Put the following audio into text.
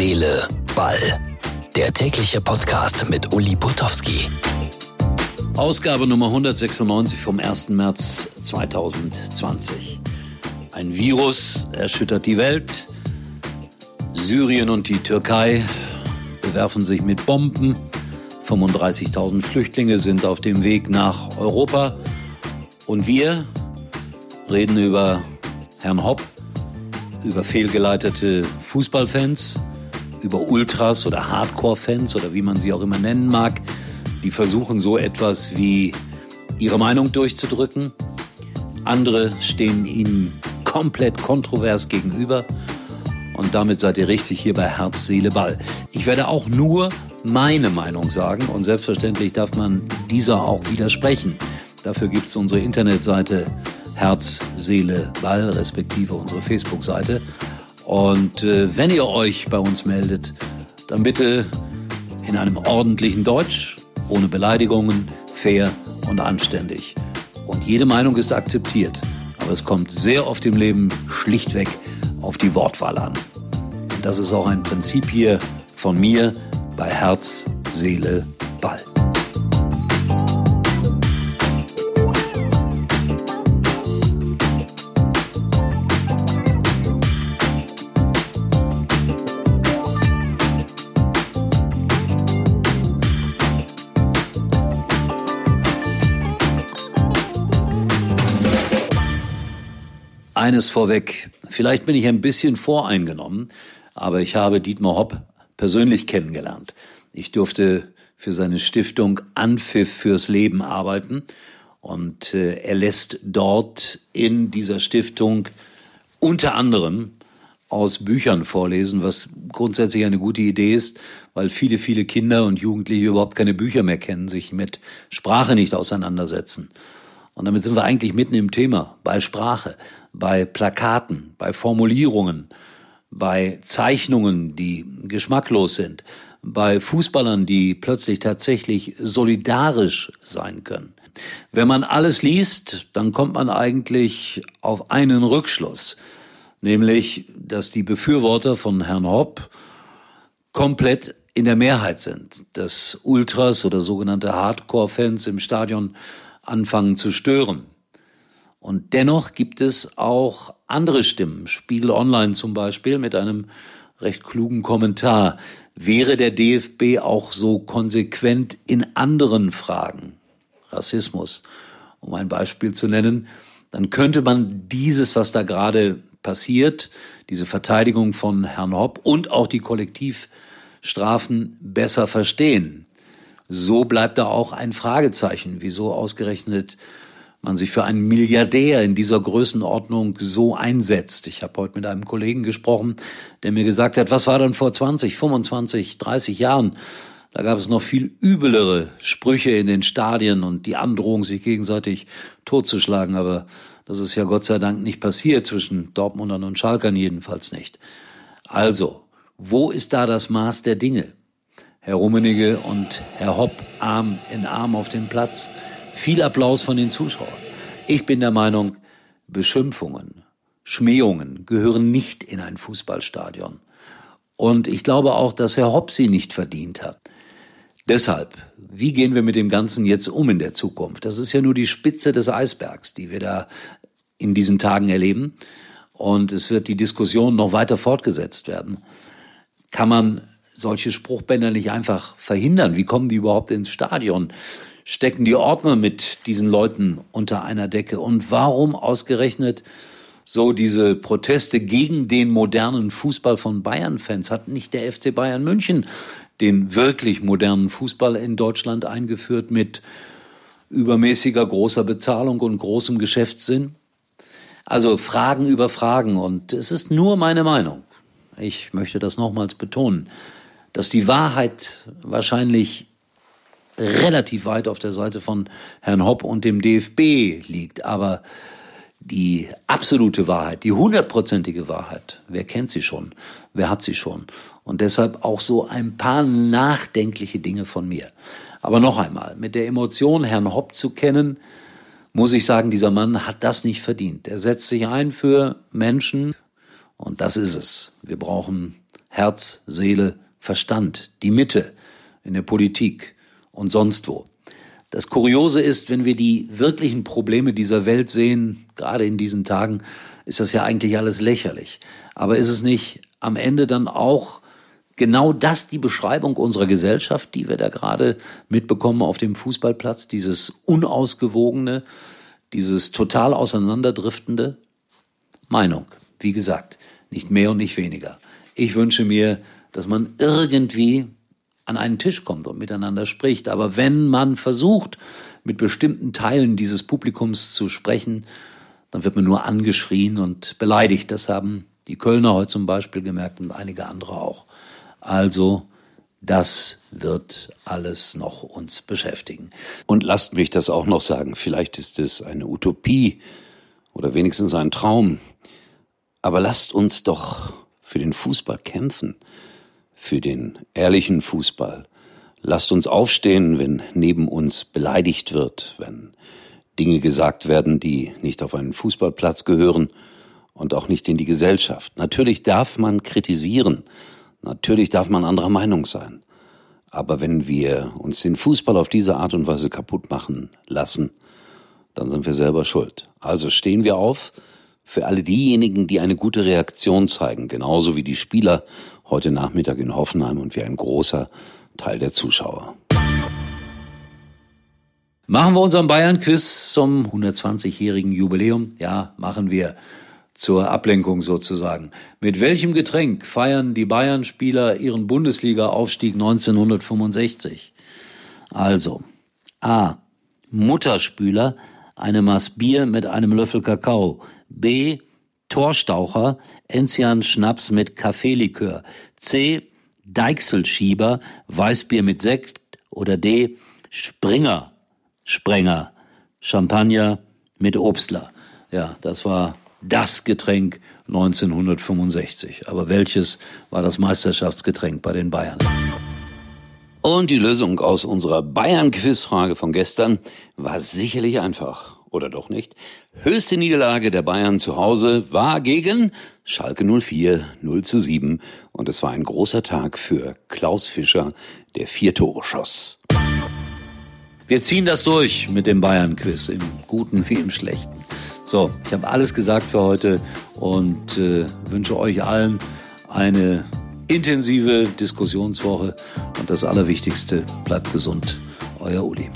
Seele, Ball. Der tägliche Podcast mit Uli Putowski. Ausgabe Nummer 196 vom 1. März 2020. Ein Virus erschüttert die Welt. Syrien und die Türkei bewerfen sich mit Bomben. 35.000 Flüchtlinge sind auf dem Weg nach Europa. Und wir reden über Herrn Hopp, über fehlgeleitete Fußballfans, über Ultras oder Hardcore-Fans oder wie man sie auch immer nennen mag, die versuchen so etwas wie ihre Meinung durchzudrücken. Andere stehen ihnen komplett kontrovers gegenüber. Und damit seid ihr richtig hier bei Herz, Seele, Ball. Ich werde auch nur meine Meinung sagen und selbstverständlich darf man dieser auch widersprechen. Dafür gibt es unsere Internetseite Herz, Seele, Ball, respektive unsere Facebook-Seite. Und äh, wenn ihr euch bei uns meldet, dann bitte in einem ordentlichen Deutsch, ohne Beleidigungen, fair und anständig. Und jede Meinung ist akzeptiert. Aber es kommt sehr oft im Leben schlichtweg auf die Wortwahl an. Und das ist auch ein Prinzip hier von mir bei Herz, Seele, Ball. Eines vorweg, vielleicht bin ich ein bisschen voreingenommen, aber ich habe Dietmar Hopp persönlich kennengelernt. Ich durfte für seine Stiftung Anpfiff fürs Leben arbeiten und äh, er lässt dort in dieser Stiftung unter anderem aus Büchern vorlesen, was grundsätzlich eine gute Idee ist, weil viele, viele Kinder und Jugendliche überhaupt keine Bücher mehr kennen, sich mit Sprache nicht auseinandersetzen. Und damit sind wir eigentlich mitten im Thema, bei Sprache, bei Plakaten, bei Formulierungen, bei Zeichnungen, die geschmacklos sind, bei Fußballern, die plötzlich tatsächlich solidarisch sein können. Wenn man alles liest, dann kommt man eigentlich auf einen Rückschluss, nämlich, dass die Befürworter von Herrn Hopp komplett in der Mehrheit sind, dass Ultras oder sogenannte Hardcore-Fans im Stadion anfangen zu stören. Und dennoch gibt es auch andere Stimmen. Spiegel Online zum Beispiel mit einem recht klugen Kommentar. Wäre der DFB auch so konsequent in anderen Fragen, Rassismus, um ein Beispiel zu nennen, dann könnte man dieses, was da gerade passiert, diese Verteidigung von Herrn Hopp und auch die Kollektivstrafen besser verstehen. So bleibt da auch ein Fragezeichen, wieso ausgerechnet man sich für einen Milliardär in dieser Größenordnung so einsetzt. Ich habe heute mit einem Kollegen gesprochen, der mir gesagt hat, was war denn vor 20, 25, 30 Jahren? Da gab es noch viel übelere Sprüche in den Stadien und die Androhung, sich gegenseitig totzuschlagen. Aber das ist ja Gott sei Dank nicht passiert zwischen Dortmundern und Schalkern jedenfalls nicht. Also, wo ist da das Maß der Dinge? Herr Rummenigge und Herr Hopp Arm in Arm auf dem Platz. Viel Applaus von den Zuschauern. Ich bin der Meinung, Beschimpfungen, Schmähungen gehören nicht in ein Fußballstadion. Und ich glaube auch, dass Herr Hopp sie nicht verdient hat. Deshalb, wie gehen wir mit dem Ganzen jetzt um in der Zukunft? Das ist ja nur die Spitze des Eisbergs, die wir da in diesen Tagen erleben. Und es wird die Diskussion noch weiter fortgesetzt werden. Kann man solche Spruchbänder nicht einfach verhindern? Wie kommen die überhaupt ins Stadion? Stecken die Ordner mit diesen Leuten unter einer Decke? Und warum ausgerechnet so diese Proteste gegen den modernen Fußball von Bayern-Fans? Hat nicht der FC Bayern München den wirklich modernen Fußball in Deutschland eingeführt mit übermäßiger großer Bezahlung und großem Geschäftssinn? Also Fragen über Fragen. Und es ist nur meine Meinung. Ich möchte das nochmals betonen dass die Wahrheit wahrscheinlich relativ weit auf der Seite von Herrn Hopp und dem DFB liegt. Aber die absolute Wahrheit, die hundertprozentige Wahrheit, wer kennt sie schon? Wer hat sie schon? Und deshalb auch so ein paar nachdenkliche Dinge von mir. Aber noch einmal, mit der Emotion Herrn Hopp zu kennen, muss ich sagen, dieser Mann hat das nicht verdient. Er setzt sich ein für Menschen und das ist es. Wir brauchen Herz, Seele, Verstand, die Mitte in der Politik und sonst wo. Das Kuriose ist, wenn wir die wirklichen Probleme dieser Welt sehen, gerade in diesen Tagen, ist das ja eigentlich alles lächerlich. Aber ist es nicht am Ende dann auch genau das die Beschreibung unserer Gesellschaft, die wir da gerade mitbekommen auf dem Fußballplatz, dieses unausgewogene, dieses total auseinanderdriftende? Meinung, wie gesagt, nicht mehr und nicht weniger. Ich wünsche mir, dass man irgendwie an einen Tisch kommt und miteinander spricht. Aber wenn man versucht, mit bestimmten Teilen dieses Publikums zu sprechen, dann wird man nur angeschrien und beleidigt. Das haben die Kölner heute zum Beispiel gemerkt und einige andere auch. Also, das wird alles noch uns beschäftigen. Und lasst mich das auch noch sagen, vielleicht ist es eine Utopie oder wenigstens ein Traum, aber lasst uns doch für den Fußball kämpfen für den ehrlichen Fußball. Lasst uns aufstehen, wenn neben uns beleidigt wird, wenn Dinge gesagt werden, die nicht auf einen Fußballplatz gehören und auch nicht in die Gesellschaft. Natürlich darf man kritisieren, natürlich darf man anderer Meinung sein. Aber wenn wir uns den Fußball auf diese Art und Weise kaputt machen lassen, dann sind wir selber schuld. Also stehen wir auf für alle diejenigen, die eine gute Reaktion zeigen, genauso wie die Spieler heute Nachmittag in Hoffenheim und wie ein großer Teil der Zuschauer. Machen wir unseren Bayern-Quiz zum 120-jährigen Jubiläum? Ja, machen wir. Zur Ablenkung sozusagen. Mit welchem Getränk feiern die Bayern-Spieler ihren Bundesliga-Aufstieg 1965? Also, A. Mutterspüler, eine Maß Bier mit einem Löffel Kakao. B. Torstaucher, Enzian Schnaps mit Kaffeelikör. C. Deichselschieber, Weißbier mit Sekt. Oder D. Springer, Sprenger, Champagner mit Obstler. Ja, das war das Getränk 1965. Aber welches war das Meisterschaftsgetränk bei den Bayern? Und die Lösung aus unserer Bayern-Quizfrage von gestern war sicherlich einfach oder doch nicht? Höchste Niederlage der Bayern zu Hause war gegen Schalke 04 0 zu 7 und es war ein großer Tag für Klaus Fischer, der vier Tore schoss. Wir ziehen das durch mit dem Bayern-Quiz, im Guten wie im Schlechten. So, ich habe alles gesagt für heute und äh, wünsche euch allen eine intensive Diskussionswoche und das Allerwichtigste, bleibt gesund. Euer Uli.